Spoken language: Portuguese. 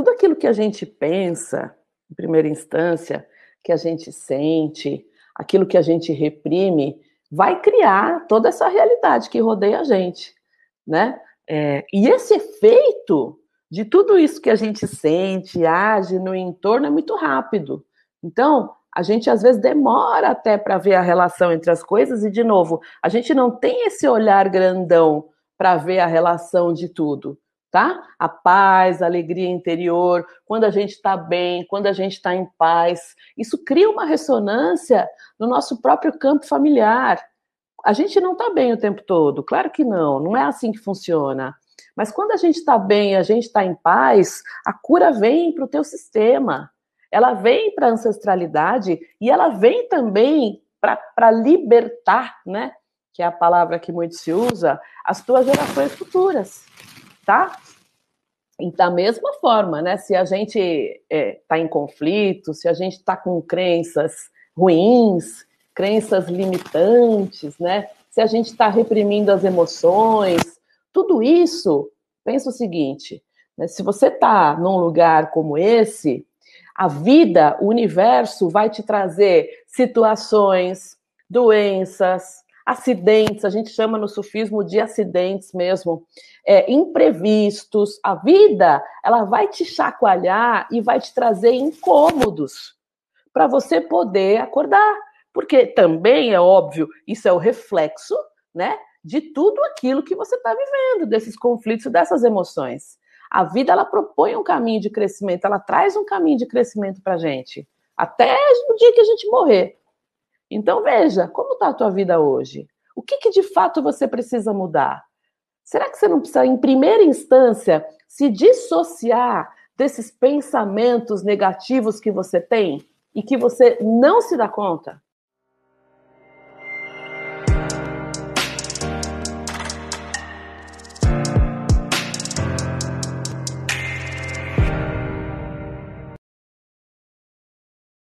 tudo aquilo que a gente pensa, em primeira instância, que a gente sente, aquilo que a gente reprime, vai criar toda essa realidade que rodeia a gente, né? É, e esse efeito de tudo isso que a gente sente, age no entorno é muito rápido. Então, a gente às vezes demora até para ver a relação entre as coisas, e de novo, a gente não tem esse olhar grandão para ver a relação de tudo, tá? A paz, a alegria interior, quando a gente está bem, quando a gente está em paz, isso cria uma ressonância no nosso próprio campo familiar. A gente não está bem o tempo todo, claro que não, não é assim que funciona. Mas quando a gente está bem, a gente está em paz, a cura vem para o teu sistema ela vem para a ancestralidade e ela vem também para libertar, né? Que é a palavra que muito se usa, as tuas gerações futuras, tá? E da mesma forma, né? Se a gente está é, tá em conflito, se a gente está com crenças ruins, crenças limitantes, né? Se a gente está reprimindo as emoções, tudo isso, pensa o seguinte: né, se você está num lugar como esse, a vida, o universo vai te trazer situações, doenças, acidentes, a gente chama no sufismo de acidentes mesmo, é, imprevistos. A vida, ela vai te chacoalhar e vai te trazer incômodos para você poder acordar. Porque também é óbvio, isso é o reflexo, né, de tudo aquilo que você está vivendo, desses conflitos, dessas emoções. A vida ela propõe um caminho de crescimento, ela traz um caminho de crescimento para gente, até o dia que a gente morrer. Então veja, como está a tua vida hoje? O que, que de fato você precisa mudar? Será que você não precisa, em primeira instância, se dissociar desses pensamentos negativos que você tem e que você não se dá conta?